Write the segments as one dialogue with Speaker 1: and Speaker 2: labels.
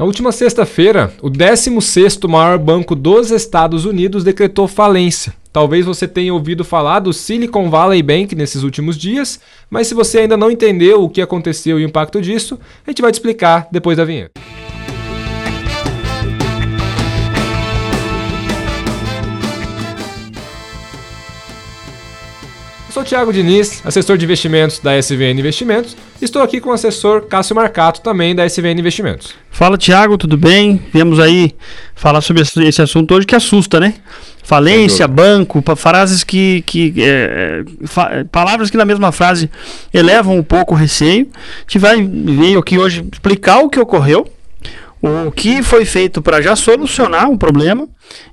Speaker 1: Na última sexta-feira, o 16º maior banco dos Estados Unidos decretou falência. Talvez você tenha ouvido falar do Silicon Valley Bank nesses últimos dias, mas se você ainda não entendeu o que aconteceu e o impacto disso, a gente vai te explicar depois da vinheta. Sou o Thiago Diniz, assessor de investimentos da SVN Investimentos. Estou aqui com o assessor Cássio Marcato, também da SVN Investimentos.
Speaker 2: Fala, Thiago, tudo bem? Viemos aí falar sobre esse assunto hoje que assusta, né? Falência, banco, frases que. que é, fa palavras que na mesma frase elevam um pouco o receio. A gente vai vir aqui hoje explicar o que ocorreu, o que foi feito para já solucionar um problema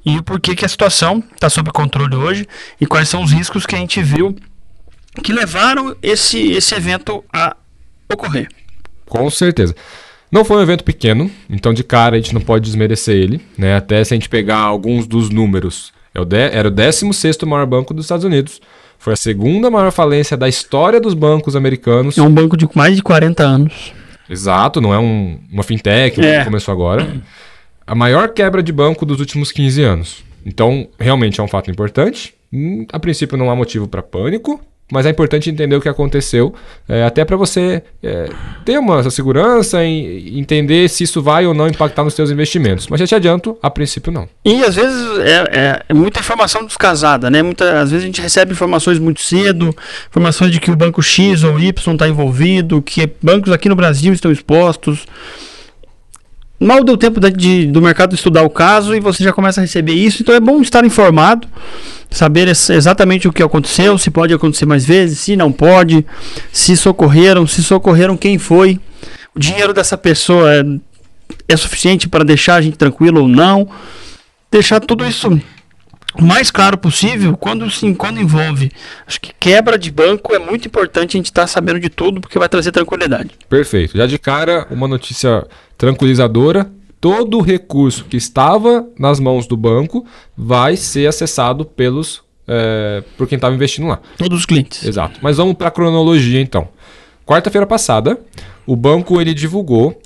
Speaker 2: e o porquê que a situação está sob controle hoje e quais são os riscos que a gente viu que levaram esse, esse evento a ocorrer.
Speaker 1: Com certeza. Não foi um evento pequeno, então de cara a gente não pode desmerecer ele, né? Até se a gente pegar alguns dos números, é era o 16 maior banco dos Estados Unidos, foi a segunda maior falência da história dos bancos americanos.
Speaker 2: É um banco de mais de 40 anos.
Speaker 1: Exato, não é um, uma fintech é. que começou agora. A maior quebra de banco dos últimos 15 anos. Então, realmente é um fato importante. Hum, a princípio não há motivo para pânico, mas é importante entender o que aconteceu, é, até para você é, ter uma segurança e entender se isso vai ou não impactar nos seus investimentos. Mas já te adianto, a princípio não.
Speaker 2: E às vezes é, é muita informação descasada, né? Muita, às vezes a gente recebe informações muito cedo, informações de que o banco X ou Y está envolvido, que bancos aqui no Brasil estão expostos. Mal deu tempo de, de, do mercado estudar o caso e você já começa a receber isso, então é bom estar informado saber exatamente o que aconteceu, se pode acontecer mais vezes, se não pode, se socorreram, se socorreram quem foi, o dinheiro dessa pessoa é, é suficiente para deixar a gente tranquilo ou não, deixar tudo isso o mais claro possível quando sim, quando envolve. Acho que quebra de banco é muito importante a gente estar tá sabendo de tudo porque vai trazer tranquilidade.
Speaker 1: Perfeito. Já de cara, uma notícia tranquilizadora todo o recurso que estava nas mãos do banco vai ser acessado pelos é, por quem estava investindo lá.
Speaker 2: Todos os clientes.
Speaker 1: Exato. Mas vamos para a cronologia então. Quarta-feira passada, o banco ele divulgou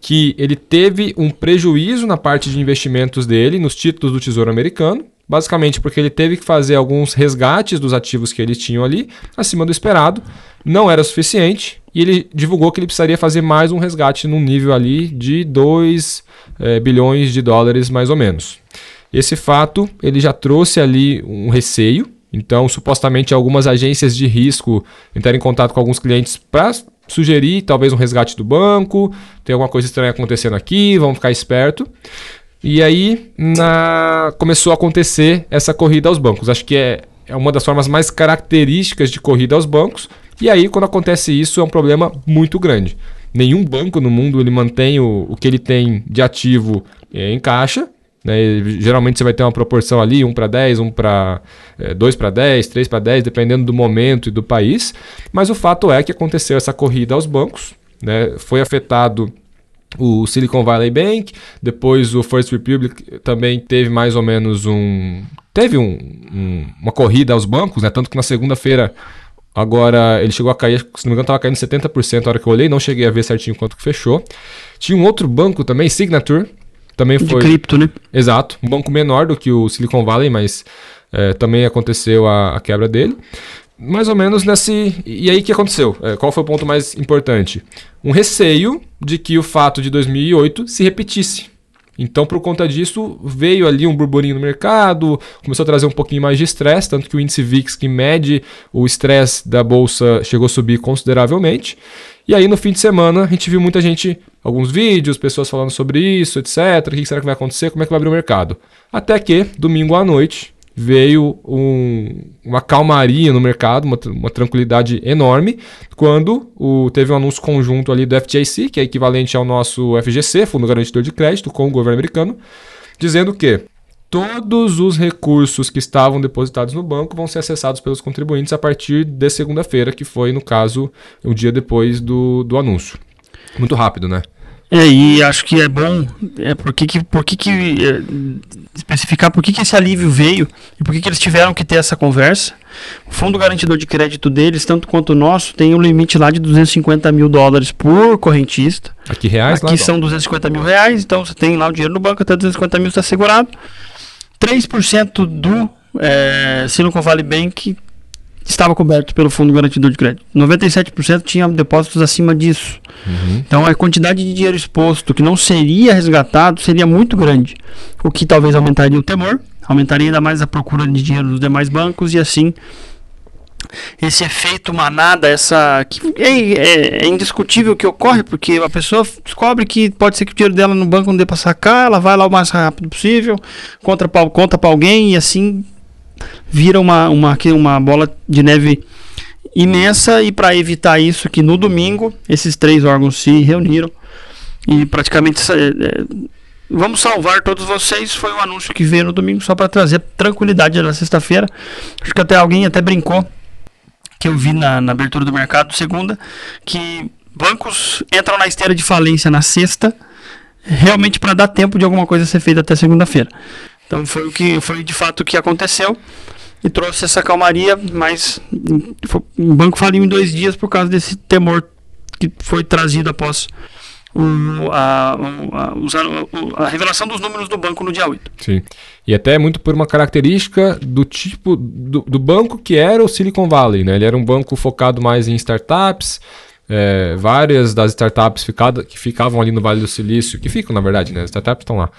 Speaker 1: que ele teve um prejuízo na parte de investimentos dele nos títulos do Tesouro Americano, basicamente porque ele teve que fazer alguns resgates dos ativos que eles tinham ali, acima do esperado, não era suficiente, e ele divulgou que ele precisaria fazer mais um resgate num nível ali de 2 é, bilhões de dólares, mais ou menos. Esse fato ele já trouxe ali um receio, então supostamente algumas agências de risco entraram em contato com alguns clientes para sugerir talvez um resgate do banco, tem alguma coisa estranha acontecendo aqui, vamos ficar esperto. E aí na... começou a acontecer essa corrida aos bancos. Acho que é, é uma das formas mais características de corrida aos bancos. E aí, quando acontece isso, é um problema muito grande. Nenhum banco no mundo ele mantém o, o que ele tem de ativo é, em caixa. Né? Geralmente você vai ter uma proporção ali, 1 para 10, 1 para é, 2 para 10, 3 para 10, dependendo do momento e do país. Mas o fato é que aconteceu essa corrida aos bancos. Né? Foi afetado o Silicon Valley Bank, depois o First Republic também teve mais ou menos um. Teve um, um, uma corrida aos bancos, né? Tanto que na segunda-feira Agora, ele chegou a cair, se não me engano, estava caindo 70% a hora que eu olhei, não cheguei a ver certinho quanto que fechou. Tinha um outro banco também, Signature, também foi...
Speaker 2: De cripto, né?
Speaker 1: Exato, um banco menor do que o Silicon Valley, mas é, também aconteceu a, a, quebra dele. Mais ou menos nesse... E aí, o que aconteceu? É, qual foi o ponto mais importante? Um receio de que o fato de 2008 se repetisse. Então, por conta disso, veio ali um burburinho no mercado, começou a trazer um pouquinho mais de estresse, tanto que o índice VIX, que mede o estresse da bolsa, chegou a subir consideravelmente. E aí, no fim de semana, a gente viu muita gente, alguns vídeos, pessoas falando sobre isso, etc. O que será que vai acontecer? Como é que vai abrir o mercado? Até que, domingo à noite, veio um, uma calmaria no mercado, uma, uma tranquilidade enorme, quando o, teve um anúncio conjunto ali do FDIC, que é equivalente ao nosso FGC, Fundo Garantidor de Crédito, com o governo americano, dizendo que todos os recursos que estavam depositados no banco vão ser acessados pelos contribuintes a partir de segunda-feira, que foi, no caso, o dia depois do, do anúncio. Muito rápido, né?
Speaker 2: É, e acho que é bom é, por que, por que, que é, especificar por que, que esse alívio veio e por que, que eles tiveram que ter essa conversa. O fundo garantidor de crédito deles, tanto quanto o nosso, tem um limite lá de 250 mil dólares por correntista.
Speaker 1: Aqui reais?
Speaker 2: Aqui são 250 mil reais, então você tem lá o dinheiro no banco, até 250 mil está segurado. 3% do é, Silicon Valley Bank estava coberto pelo fundo garantidor de crédito. 97% tinha depósitos acima disso. Uhum. Então a quantidade de dinheiro exposto que não seria resgatado seria muito grande, o que talvez aumentaria o temor, aumentaria ainda mais a procura de dinheiro dos demais bancos e assim esse efeito manada, essa que é, é, é, indiscutível que ocorre, porque a pessoa descobre que pode ser que o dinheiro dela no banco não dê para sacar, ela vai lá o mais rápido possível, conta para conta para alguém e assim vira uma, uma, uma bola de neve imensa e para evitar isso que no domingo esses três órgãos se reuniram e praticamente é, vamos salvar todos vocês. Foi o anúncio que veio no domingo só para trazer tranquilidade na sexta-feira. Acho que até alguém até brincou que eu vi na, na abertura do mercado segunda que bancos entram na esteira de falência na sexta realmente para dar tempo de alguma coisa ser feita até segunda-feira então foi o que foi de fato o que aconteceu e trouxe essa calmaria, mas o banco faliu em dois dias por causa desse temor que foi trazido após o, a, a, a, revelação dos números do banco no dia 8.
Speaker 1: Sim. E até muito por uma característica do tipo do, do banco que era o Silicon Valley. Né? Ele era um banco focado mais em startups. É, várias das startups ficada, que ficavam ali no Vale do Silício, que ficam na verdade, né? As startups estão lá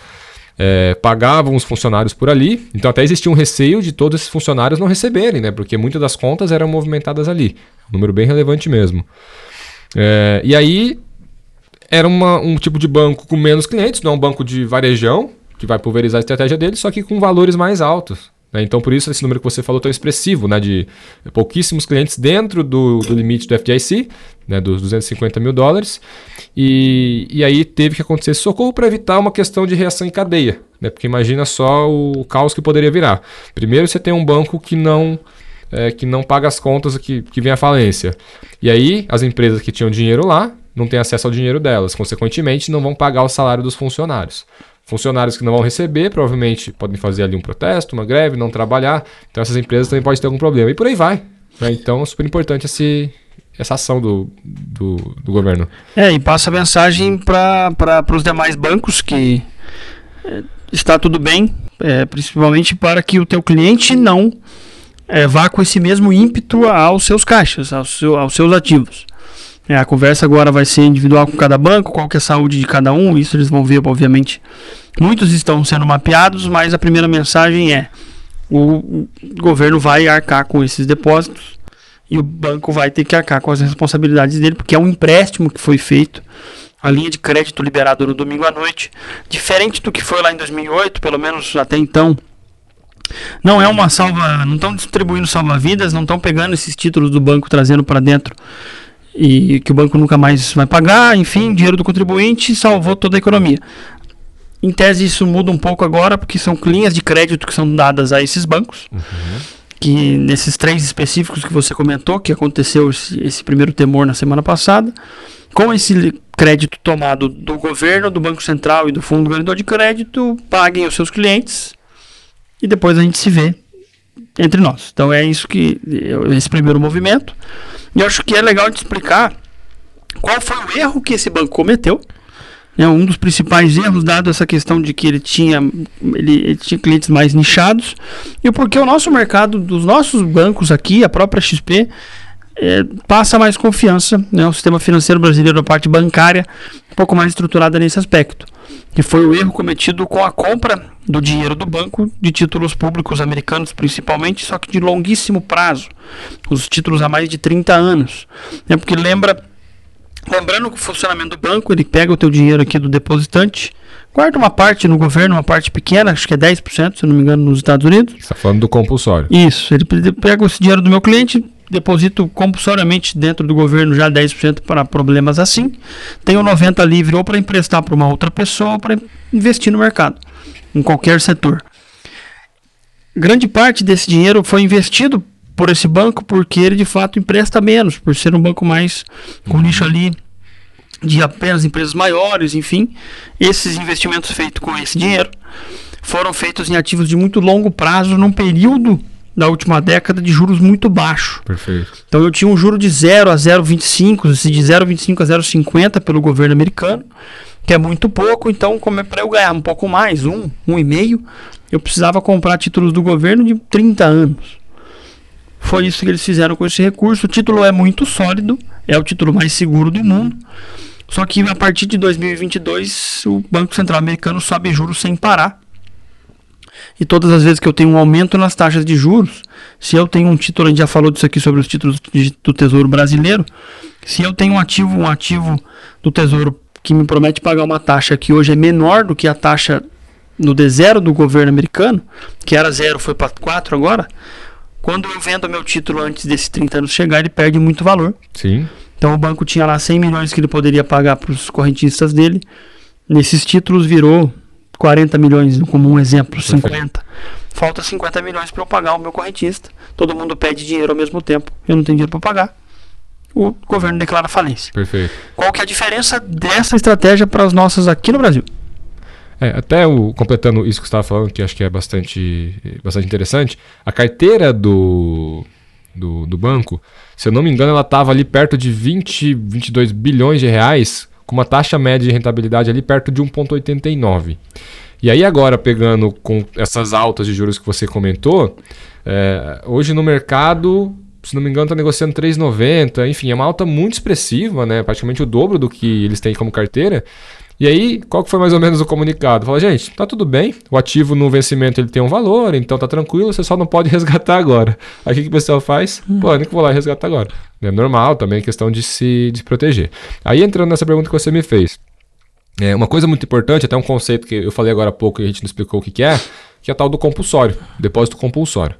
Speaker 1: é, pagavam os funcionários por ali, então até existia um receio de todos esses funcionários não receberem, né? Porque muitas das contas eram movimentadas ali. Um número bem relevante mesmo. É, e aí era uma, um tipo de banco com menos clientes, não é um banco de varejão, que vai pulverizar a estratégia dele, só que com valores mais altos. Né? Então, por isso, esse número que você falou tão expressivo, né? de pouquíssimos clientes dentro do, do limite do FDIC, né? dos 250 mil dólares. E, e aí teve que acontecer esse socorro para evitar uma questão de reação em cadeia. Né? Porque imagina só o caos que poderia virar. Primeiro, você tem um banco que não. É, que não paga as contas que, que vem à falência. E aí, as empresas que tinham dinheiro lá não têm acesso ao dinheiro delas, consequentemente, não vão pagar o salário dos funcionários. Funcionários que não vão receber, provavelmente podem fazer ali um protesto, uma greve, não trabalhar. Então essas empresas também podem ter algum problema. E por aí vai. Né? Então é super importante esse, essa ação do, do, do, governo.
Speaker 2: É, e passa a mensagem para os demais bancos que é, está tudo bem, é, principalmente para que o teu cliente não é, vá com esse mesmo ímpeto aos seus caixas, aos, seu, aos seus ativos. É, a conversa agora vai ser individual com cada banco, qual que é a saúde de cada um, isso eles vão ver, obviamente. Muitos estão sendo mapeados, mas a primeira mensagem é: o governo vai arcar com esses depósitos e o banco vai ter que arcar com as responsabilidades dele, porque é um empréstimo que foi feito, a linha de crédito liberada no domingo à noite, diferente do que foi lá em 2008, pelo menos até então. Não é uma salva, não estão distribuindo salva-vidas, não estão pegando esses títulos do banco trazendo para dentro e que o banco nunca mais vai pagar, enfim, dinheiro do contribuinte salvou toda a economia. Em tese, isso muda um pouco agora, porque são linhas de crédito que são dadas a esses bancos. Uhum. Que nesses três específicos que você comentou, que aconteceu esse, esse primeiro temor na semana passada, com esse crédito tomado do governo, do Banco Central e do Fundo Garantidor de Crédito, paguem os seus clientes e depois a gente se vê entre nós. Então é isso que esse primeiro movimento. E eu acho que é legal de explicar qual foi o erro que esse banco cometeu. É um dos principais erros, dado essa questão de que ele tinha, ele, ele tinha clientes mais nichados, e porque o nosso mercado, dos nossos bancos aqui, a própria XP, é, passa mais confiança, né? o sistema financeiro brasileiro, a parte bancária, um pouco mais estruturada nesse aspecto que foi o erro cometido com a compra do dinheiro do banco de títulos públicos americanos, principalmente, só que de longuíssimo prazo, os títulos há mais de 30 anos. É porque lembra, lembrando que o funcionamento do banco, ele pega o teu dinheiro aqui do depositante, guarda uma parte no governo, uma parte pequena, acho que é 10%, se não me engano, nos Estados Unidos. Você
Speaker 1: está falando do compulsório.
Speaker 2: Isso, ele pega esse dinheiro do meu cliente, deposito compulsoriamente dentro do governo já 10% para problemas assim. Tenho 90 livre ou para emprestar para uma outra pessoa ou para investir no mercado, em qualquer setor. Grande parte desse dinheiro foi investido por esse banco porque ele de fato empresta menos, por ser um banco mais com nicho ali de apenas empresas maiores, enfim. Esses investimentos feitos com esse dinheiro foram feitos em ativos de muito longo prazo num período da última década de juros muito baixo.
Speaker 1: Perfeito.
Speaker 2: Então eu tinha um juro de 0 a 0,25, de 0,25 a 0,50 pelo governo americano, que é muito pouco, então como é para eu ganhar um pouco mais, um, um e meio, eu precisava comprar títulos do governo de 30 anos. Foi isso que eles fizeram com esse recurso. O título é muito sólido, é o título mais seguro do mundo. Só que a partir de 2022 o Banco Central Americano sobe juros sem parar. E todas as vezes que eu tenho um aumento nas taxas de juros, se eu tenho um título, a gente já falou disso aqui sobre os títulos do Tesouro Brasileiro, se eu tenho um ativo, um ativo do Tesouro que me promete pagar uma taxa que hoje é menor do que a taxa no D0 do governo americano, que era zero, foi para 4 agora, quando eu vendo meu título antes desses 30 anos chegar, ele perde muito valor.
Speaker 1: Sim.
Speaker 2: Então o banco tinha lá 100 milhões que ele poderia pagar para os correntistas dele. Nesses títulos virou 40 milhões, como um exemplo, 50. Falta 50 milhões para eu pagar o meu correntista. Todo mundo pede dinheiro ao mesmo tempo. Eu não tenho dinheiro para pagar. O governo declara falência.
Speaker 1: Perfeito.
Speaker 2: Qual que é a diferença dessa estratégia para as nossas aqui no Brasil?
Speaker 1: É, até o, completando isso que você estava falando, que acho que é bastante, bastante interessante, a carteira do, do, do banco, se eu não me engano, ela estava ali perto de 20, 22 bilhões de reais, com uma taxa média de rentabilidade ali perto de 1,89. E aí agora, pegando com essas altas de juros que você comentou, é, hoje no mercado, se não me engano, está negociando 3,90, enfim, é uma alta muito expressiva, né? praticamente o dobro do que eles têm como carteira. E aí, qual que foi mais ou menos o comunicado? Fala, gente, tá tudo bem, o ativo no vencimento ele tem um valor, então tá tranquilo, você só não pode resgatar agora. Aí o que, que o pessoal faz? Hum. Pô, eu vou lá resgatar agora. É normal também, questão de se de proteger. Aí entrando nessa pergunta que você me fez. É, uma coisa muito importante, até um conceito que eu falei agora há pouco e a gente não explicou o que, que é, que é a tal do compulsório, depósito compulsório.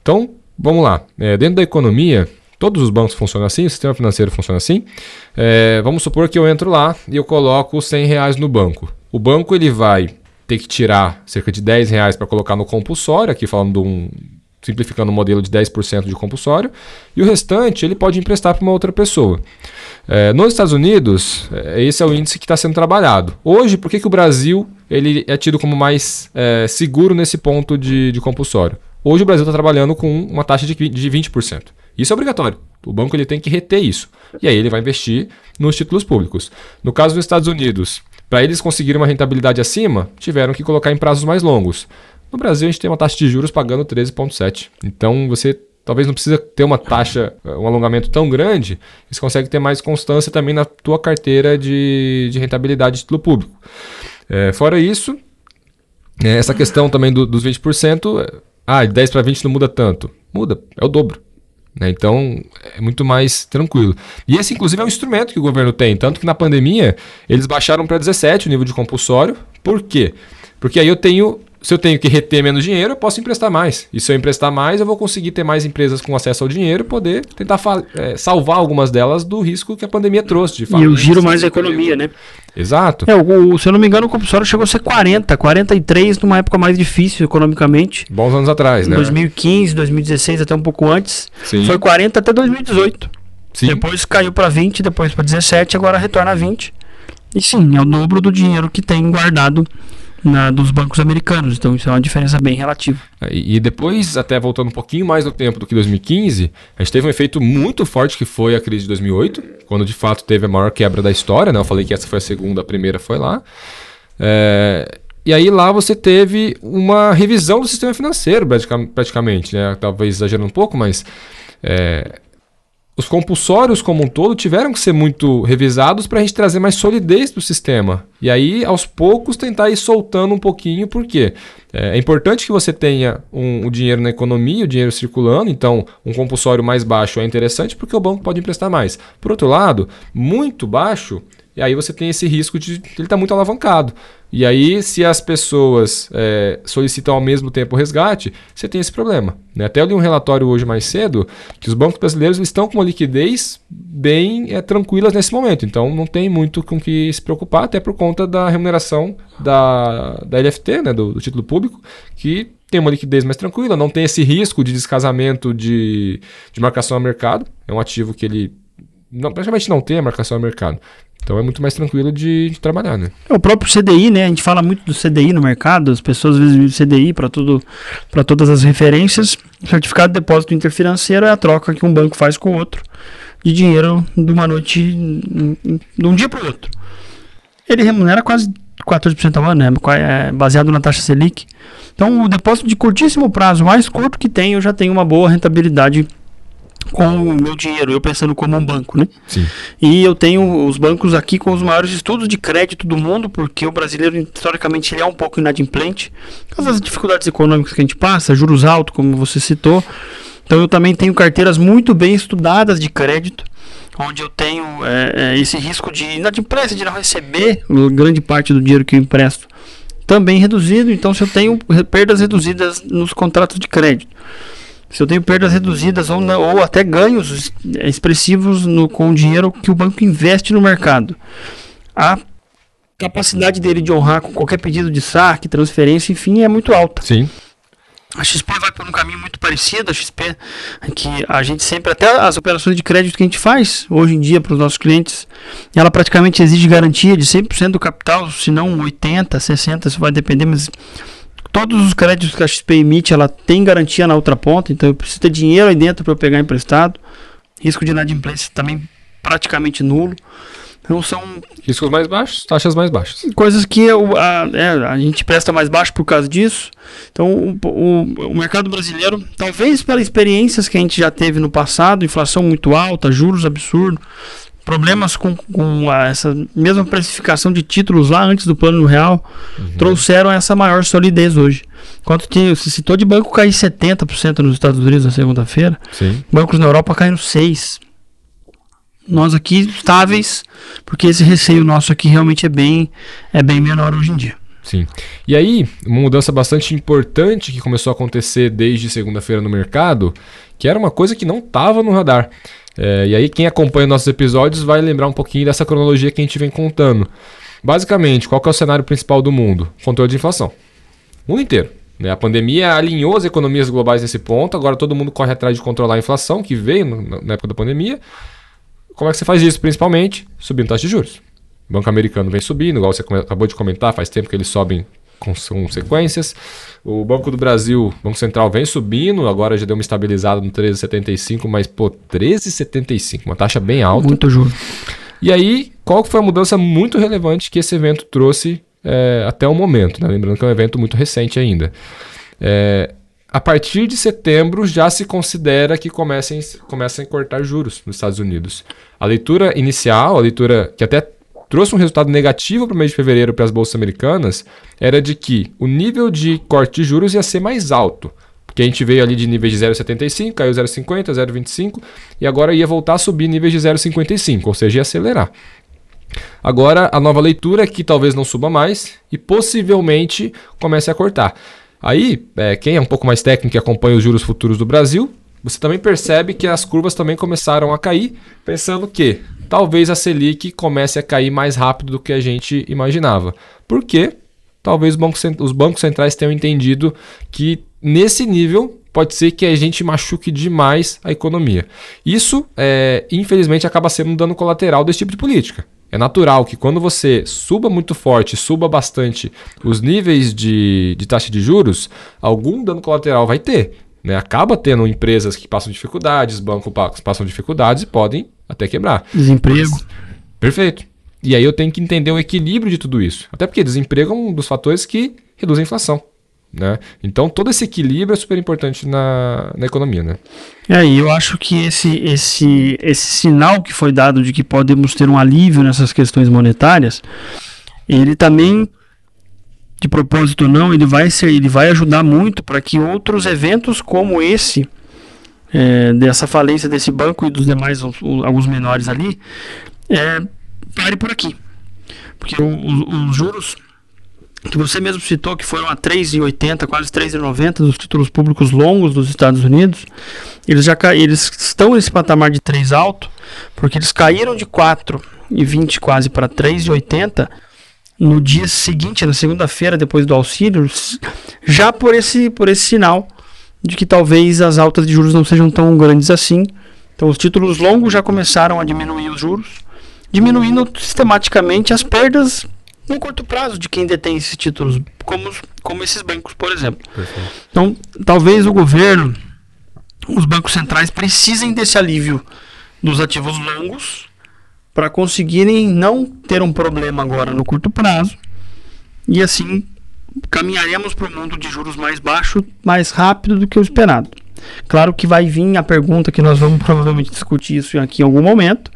Speaker 1: Então, vamos lá. É, dentro da economia, Todos os bancos funcionam assim, o sistema financeiro funciona assim. É, vamos supor que eu entro lá e eu coloco 100 reais no banco. O banco ele vai ter que tirar cerca de 10 reais para colocar no compulsório, aqui falando de um, simplificando o um modelo de 10% de compulsório, e o restante ele pode emprestar para uma outra pessoa. É, nos Estados Unidos, é, esse é o índice que está sendo trabalhado. Hoje, por que, que o Brasil ele é tido como mais é, seguro nesse ponto de, de compulsório? Hoje o Brasil está trabalhando com uma taxa de, de 20%. Isso é obrigatório. O banco ele tem que reter isso. E aí ele vai investir nos títulos públicos. No caso dos Estados Unidos, para eles conseguirem uma rentabilidade acima, tiveram que colocar em prazos mais longos. No Brasil, a gente tem uma taxa de juros pagando 13,7. Então, você talvez não precisa ter uma taxa, um alongamento tão grande, você consegue ter mais constância também na tua carteira de, de rentabilidade de título público. É, fora isso, é, essa questão também do, dos 20%, ah, de 10 para 20 não muda tanto. Muda, é o dobro. Né? Então é muito mais tranquilo. E esse, inclusive, é um instrumento que o governo tem. Tanto que na pandemia eles baixaram para 17 o nível de compulsório. Por quê? Porque aí eu tenho se eu tenho que reter menos dinheiro, eu posso emprestar mais. E se eu emprestar mais, eu vou conseguir ter mais empresas com acesso ao dinheiro e poder tentar é, salvar algumas delas do risco que a pandemia trouxe. De
Speaker 2: e o giro mais a economia, né?
Speaker 1: Exato.
Speaker 2: É, o, se eu não me engano, o compulsório chegou a ser 40, 43 numa época mais difícil economicamente.
Speaker 1: Bons anos atrás, né?
Speaker 2: 2015, 2016, até um pouco antes. Sim. Foi 40 até 2018. Sim. Depois caiu para 20, depois para 17, agora retorna a 20. E sim, é o dobro do dinheiro que tem guardado na, dos bancos americanos. Então isso é uma diferença bem relativa.
Speaker 1: É, e, depois, até voltando um pouquinho mais no tempo do que 2015, a gente teve um efeito muito forte que foi a crise de 2008, quando de fato teve a maior quebra da história. Né? Eu falei que essa foi a segunda, a primeira foi lá. É, e aí lá você teve uma revisão do sistema financeiro, praticamente, né? talvez exagerando um pouco, mas é, os compulsórios como um todo tiveram que ser muito revisados para a gente trazer mais solidez do sistema. E aí, aos poucos, tentar ir soltando um pouquinho, porque é, é importante que você tenha um, o dinheiro na economia, o dinheiro circulando, então um compulsório mais baixo é interessante porque o banco pode emprestar mais. Por outro lado, muito baixo, e aí você tem esse risco de ele estar tá muito alavancado. E aí, se as pessoas é, solicitam ao mesmo tempo o resgate, você tem esse problema. Né? Até eu li um relatório hoje mais cedo que os bancos brasileiros estão com uma liquidez bem é, nesse momento. Então, não tem muito com que se preocupar, até por conta da remuneração da, da LFT, né, do, do título público, que tem uma liquidez mais tranquila, não tem esse risco de descasamento de, de marcação a mercado. É um ativo que ele não, praticamente não tem a marcação a mercado. Então é muito mais tranquilo de, de trabalhar, né?
Speaker 2: É o próprio CDI, né? A gente fala muito do CDI no mercado, as pessoas às vezes usam CDI para todas as referências. Certificado de depósito interfinanceiro é a troca que um banco faz com o outro de dinheiro de uma noite, de um dia para o outro. Ele remunera quase 14% ao ano, né? É baseado na taxa Selic. Então, o depósito de curtíssimo prazo, mais curto que tem, eu já tenho uma boa rentabilidade com o meu dinheiro, eu pensando como um banco, né?
Speaker 1: Sim.
Speaker 2: E eu tenho os bancos aqui com os maiores estudos de crédito do mundo, porque o brasileiro, historicamente, ele é um pouco inadimplente. Por causa das dificuldades econômicas que a gente passa, juros altos, como você citou. Então, eu também tenho carteiras muito bem estudadas de crédito, onde eu tenho é, é, esse risco de inadimplência, de não receber grande parte do dinheiro que eu empresto também reduzido. Então, se eu tenho perdas reduzidas nos contratos de crédito se eu tenho perdas reduzidas ou, não, ou até ganhos expressivos no, com o dinheiro que o banco investe no mercado. A capacidade dele de honrar com qualquer pedido de saque, transferência, enfim, é muito alta.
Speaker 1: Sim.
Speaker 2: A XP vai por um caminho muito parecido. A XP, que a gente sempre, até as operações de crédito que a gente faz hoje em dia para os nossos clientes, ela praticamente exige garantia de 100% do capital, se não 80%, 60%, isso vai depender, mas todos os créditos que a XP emite, ela tem garantia na outra ponta, então eu preciso ter dinheiro aí dentro para eu pegar emprestado. Risco de inadimplência também praticamente nulo. Então são
Speaker 1: riscos mais baixos, taxas mais baixas.
Speaker 2: Coisas que eu, a, é, a gente presta mais baixo por causa disso. Então o, o, o, mercado brasileiro, talvez pelas experiências que a gente já teve no passado, inflação muito alta, juros absurdos, problemas com, com a, essa mesma precificação de títulos lá antes do plano real uhum. trouxeram essa maior solidez hoje. Enquanto tinha, se citou de banco cair 70% nos Estados Unidos na segunda-feira, bancos na Europa caíram 6%. Nós aqui estáveis, porque esse receio nosso aqui realmente é bem, é bem menor hoje em dia.
Speaker 1: Sim. E aí, uma mudança bastante importante que começou a acontecer desde segunda-feira no mercado, que era uma coisa que não estava no radar. É, e aí, quem acompanha nossos episódios vai lembrar um pouquinho dessa cronologia que a gente vem contando. Basicamente, qual é o cenário principal do mundo? Controle de inflação. O mundo inteiro. Né? A pandemia alinhou as economias globais nesse ponto, agora todo mundo corre atrás de controlar a inflação, que veio na época da pandemia. Como é que você faz isso? Principalmente subindo taxa de juros. O Banco Americano vem subindo, igual você acabou de comentar, faz tempo que eles sobem com consequências. O Banco do Brasil, Banco Central, vem subindo, agora já deu uma estabilizada no 13,75, mas pô, 13,75, uma taxa bem alta.
Speaker 2: Muito juro.
Speaker 1: E aí, qual foi a mudança muito relevante que esse evento trouxe é, até o momento? Né? Lembrando que é um evento muito recente ainda. É, a partir de setembro já se considera que comecem, comecem a cortar juros nos Estados Unidos. A leitura inicial, a leitura que até trouxe um resultado negativo para o mês de fevereiro para as bolsas americanas era de que o nível de corte de juros ia ser mais alto. Porque a gente veio ali de níveis de 0,75, caiu 0,50, 0,25 e agora ia voltar a subir níveis de 0,55, ou seja, ia acelerar. Agora, a nova leitura é que talvez não suba mais e possivelmente comece a cortar. Aí, é, quem é um pouco mais técnico e acompanha os juros futuros do Brasil, você também percebe que as curvas também começaram a cair, pensando que talvez a Selic comece a cair mais rápido do que a gente imaginava. Por quê? Talvez os bancos centrais tenham entendido que nesse nível pode ser que a gente machuque demais a economia. Isso, é, infelizmente, acaba sendo um dano colateral desse tipo de política. É natural que quando você suba muito forte, suba bastante os níveis de, de taxa de juros, algum dano colateral vai ter. Né? Acaba tendo empresas que passam dificuldades, bancos passam dificuldades e podem até quebrar.
Speaker 2: Desemprego. Mas,
Speaker 1: perfeito. E aí eu tenho que entender o equilíbrio de tudo isso. Até porque desemprego é um dos fatores que reduz a inflação. Né? Então todo esse equilíbrio é super importante na, na economia. Né?
Speaker 2: É, e eu acho que esse, esse, esse sinal que foi dado de que podemos ter um alívio nessas questões monetárias, ele também, de propósito ou não, ele vai, ser, ele vai ajudar muito para que outros eventos como esse é, dessa falência desse banco e dos demais, alguns menores ali, é, pare por aqui. Porque os juros que você mesmo citou, que foram a 3,80, quase 3,90 dos títulos públicos longos dos Estados Unidos, eles já eles estão nesse patamar de 3 alto, porque eles caíram de 4,20 quase para 3,80 no dia seguinte, na segunda-feira, depois do auxílio, já por esse, por esse sinal de que talvez as altas de juros não sejam tão grandes assim. Então, os títulos longos já começaram a diminuir os juros. diminuindo sistematicamente as perdas no curto prazo de quem detém esses títulos, como, como esses bancos, por exemplo. Perfeito. Então, talvez o governo, os bancos centrais precisem desse alívio dos ativos longos para conseguirem não ter um problema agora no curto prazo e assim caminharemos para um mundo de juros mais baixo mais rápido do que o esperado. Claro que vai vir a pergunta que nós vamos provavelmente discutir isso aqui em algum momento,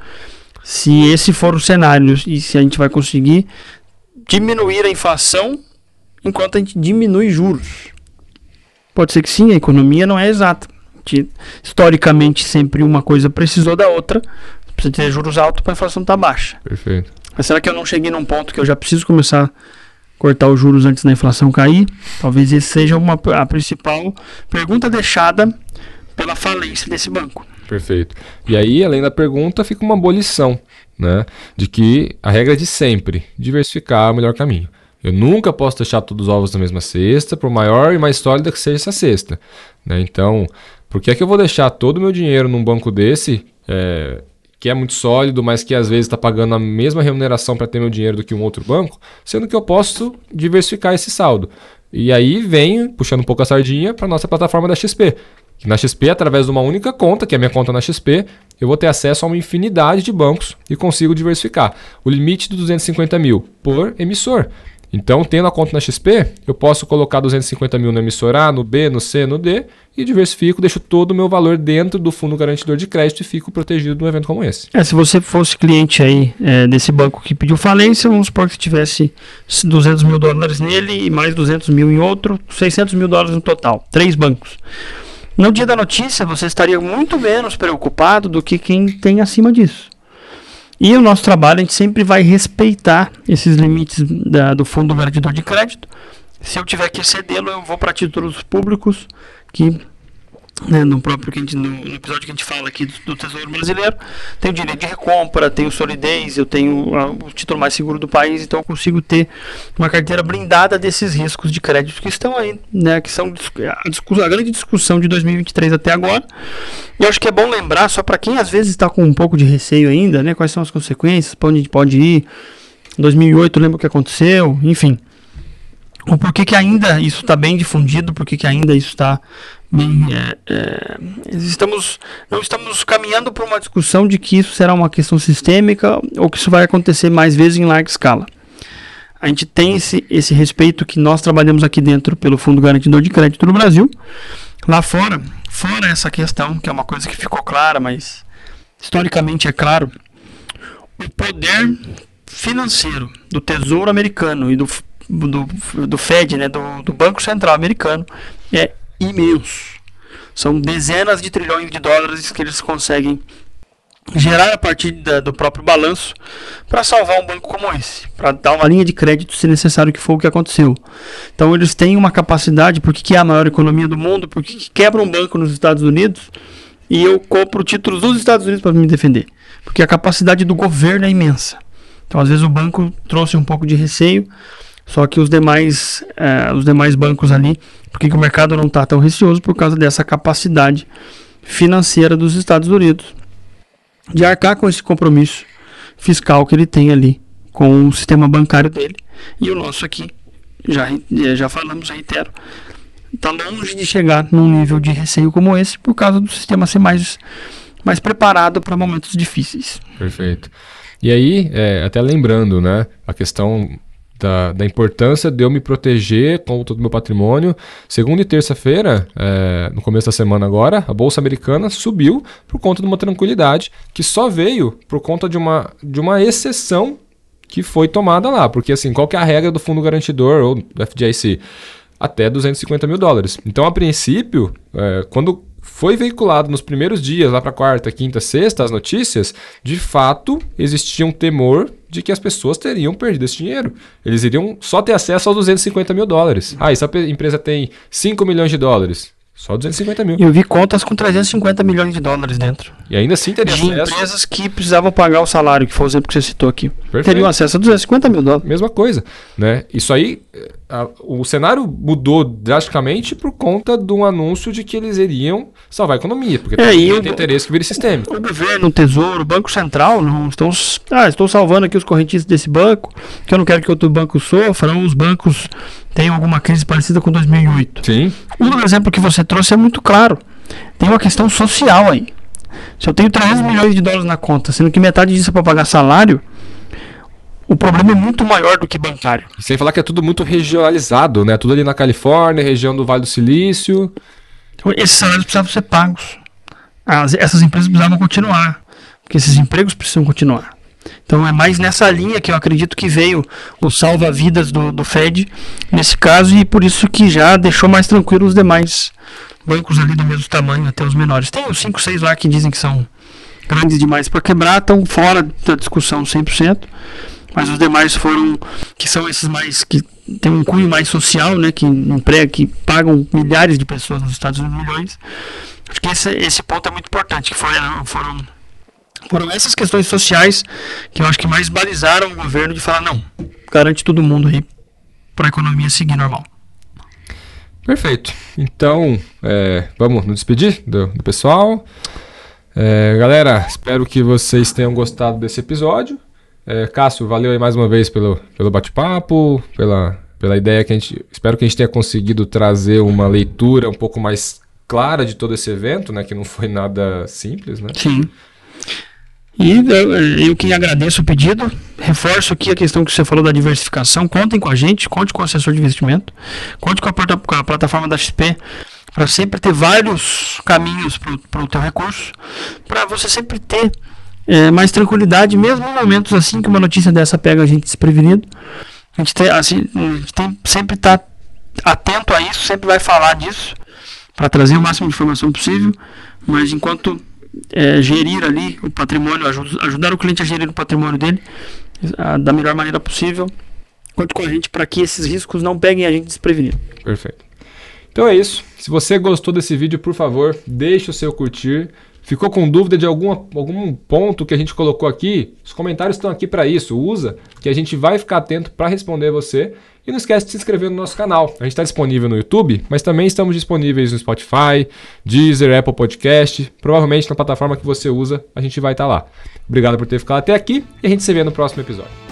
Speaker 2: se esse for o cenário e se a gente vai conseguir diminuir a inflação enquanto a gente diminui juros. Pode ser que sim, a economia não é exata. historicamente, sempre uma coisa precisou da outra. Precisa ter juros altos para a inflação estar tá baixa.
Speaker 1: Perfeito.
Speaker 2: Mas será que eu não cheguei num ponto que eu já preciso começar a cortar os juros antes da inflação cair? Talvez esse seja uma, a principal pergunta deixada pela falência desse banco.
Speaker 1: Perfeito. E aí, além da pergunta, fica uma abolição né? De que a regra é de sempre, diversificar é o melhor caminho. Eu nunca posso deixar todos os ovos na mesma cesta, por maior e mais sólida que seja essa cesta. Né? Então, por que é que eu vou deixar todo o meu dinheiro num banco desse, é, que é muito sólido, mas que às vezes está pagando a mesma remuneração para ter meu dinheiro do que um outro banco, sendo que eu posso diversificar esse saldo? E aí vem, puxando um pouco a sardinha, para nossa plataforma da XP, que na XP, através de uma única conta, que é a minha conta na XP, eu vou ter acesso a uma infinidade de bancos e consigo diversificar. O limite de 250 mil por emissor. Então, tendo a conta na XP, eu posso colocar 250 mil no emissor A, no B, no C, no D e diversifico, deixo todo o meu valor dentro do fundo garantidor de crédito e fico protegido num evento como esse.
Speaker 2: É, se você fosse cliente aí é, desse banco que pediu falência, vamos supor que tivesse 200 mil dólares nele e mais 200 mil em outro, 600 mil dólares no total. Três bancos. No dia da notícia, você estaria muito menos preocupado do que quem tem acima disso. E o nosso trabalho, a gente sempre vai respeitar esses limites da, do fundo garantidor de crédito. Se eu tiver que excedê-lo, eu vou para títulos públicos que né, no próprio que gente, no, episódio que a gente fala aqui do, do, Tesouro Brasileiro, tem o direito de recompra, tenho solidez, eu tenho a, o título mais seguro do país, então eu consigo ter uma carteira blindada desses riscos de crédito que estão aí, né, que são a, a grande discussão de 2023 até agora. E eu acho que é bom lembrar, só para quem às vezes está com um pouco de receio ainda, né, quais são as consequências, para onde a gente pode ir. Em 2008, lembra o que aconteceu, enfim o porquê que ainda isso está bem difundido, porquê que ainda isso está É, é, estamos, não estamos caminhando para uma discussão de que isso será uma questão sistêmica ou que isso vai acontecer mais vezes em larga escala. A gente tem esse, esse respeito que nós trabalhamos aqui dentro pelo Fundo Garantidor de Crédito no Brasil. Lá fora, fora essa questão, que é uma coisa que ficou clara, mas historicamente é claro, o poder financeiro do Tesouro Americano e do do, do Fed, né, do, do Banco Central Americano, é imenso. São dezenas de trilhões de dólares que eles conseguem gerar a partir da, do próprio balanço para salvar um banco como esse, para dar uma linha de crédito se necessário que for o que aconteceu. Então eles têm uma capacidade, porque que é a maior economia do mundo, porque quebra um banco nos Estados Unidos e eu compro títulos dos Estados Unidos para me defender, porque a capacidade do governo é imensa. Então às vezes o banco trouxe um pouco de receio, só que os demais, é, os demais bancos ali, porque o mercado não está tão receoso por causa dessa capacidade financeira dos Estados Unidos de arcar com esse compromisso fiscal que ele tem ali com o sistema bancário dele. E o nosso aqui, já, já falamos, reitero, está longe de chegar num nível de receio como esse por causa do sistema ser mais, mais preparado para momentos difíceis.
Speaker 1: Perfeito. E aí, é, até lembrando, né, a questão da, da, importância de eu me proteger com todo o meu patrimônio. Segunda e terça-feira, é, no começo da semana agora, a Bolsa Americana subiu por conta de uma tranquilidade que só veio por conta de uma, de uma exceção que foi tomada lá. Porque assim, qual que é a regra do fundo garantidor ou do FDIC? Até 250 mil dólares. Então, a princípio, é, quando foi veiculado nos primeiros dias, lá para quarta, quinta, sexta, as notícias, de fato existia um temor de que as pessoas teriam perdido esse dinheiro. Eles iriam só ter acesso aos 250 mil dólares. Ah, essa empresa tem 5 milhões de dólares. Só 250 mil.
Speaker 2: Eu vi contas com 350 milhões de dólares dentro.
Speaker 1: E ainda assim teria
Speaker 2: De
Speaker 1: acesso.
Speaker 2: empresas que precisavam pagar o salário, que foi o exemplo que você citou aqui.
Speaker 1: Perfeito.
Speaker 2: Teriam acesso a 250 mil dólares.
Speaker 1: Mesma coisa, né? Isso aí, eh, a- o cenário mudou drasticamente por conta de um anúncio de que eles iriam salvar a economia, porque
Speaker 2: É,
Speaker 1: tem,
Speaker 2: o-
Speaker 1: interesse que vire sistêmico.
Speaker 2: O governo, o tesouro, o Banco Central não estão. Ah, estou salvando aqui os correntistas desse banco, que eu não quero que outro banco sofra, ou os bancos tenham alguma crise parecida com 2008.
Speaker 1: Sim,
Speaker 2: O exemplo que você trouxe é muito claro. Tem uma questão social aí. Se eu tenho 300 milhões de dólares na conta, sendo que metade disso é para pagar salário, o problema é muito maior do que bancário.
Speaker 1: Sem falar que é tudo muito regionalizado, né? Tudo ali na Califórnia, região do Vale do Silício.
Speaker 2: Então, esses salários precisavam ser pagos. As- essas empresas precisavam continuar, porque esses empregos precisam continuar. Então é mais nessa linha que eu acredito que veio o salva-vidas do, do Fed nesse caso e por isso que já deixou mais tranquilo os demais bancos ali do mesmo tamanho, até os menores. Tem os 5, 6 lá que dizem que são grandes demais para quebrar, estão fora da discussão 100%, mas os demais foram, que são esses mais, que tem um cunho mais social, né, que emprega, que pagam milhares de pessoas nos Estados Unidos, milhões. Acho que esse, esse ponto é muito importante, que foram, foram, foram essas questões sociais que eu acho que mais balizaram o governo de falar, não, garante todo mundo aí para a economia seguir normal.
Speaker 1: Perfeito. Então, é, vamos nos despedir do, do pessoal. É, galera, espero que vocês tenham gostado desse episódio. É, Cássio, valeu aí mais uma vez pelo, pelo bate-papo, pela, pela ideia que a gente. Espero que a gente tenha conseguido trazer uma leitura um pouco mais clara de todo esse evento, né? Que não foi nada simples, né?
Speaker 2: Sim. E eu, eu que agradeço o pedido, reforço aqui a questão que você falou da diversificação. Contem com a gente, conte com o assessor de investimento, conte com a, plata- com a plataforma da XP para sempre ter vários caminhos para o teu recurso, para você sempre ter é, mais tranquilidade, mesmo em momentos assim que uma notícia dessa pega a gente desprevenido. A gente tem, assim, a gente tem sempre estar atento a isso, sempre vai falar disso para trazer o máximo de informação possível, mas enquanto é, gerir ali o patrimônio, aju- ajudar o cliente a gerir o patrimônio dele ah, da melhor maneira possível. Conte com a gente para que esses riscos não peguem a gente desprevenido.
Speaker 1: Perfeito. Então é isso. Se você gostou desse vídeo, por favor, deixe o seu curtir. Ficou com dúvida de algum, algum ponto que a gente colocou aqui? Os comentários estão aqui para isso. Usa, que a gente vai ficar atento para responder você. E não esquece de se inscrever no nosso canal. A gente está disponível no YouTube, mas também estamos disponíveis no Spotify, Deezer, Apple Podcast. Provavelmente na plataforma que você usa, a gente vai estar lá. Obrigado por ter ficado até aqui e a gente se vê no próximo episódio.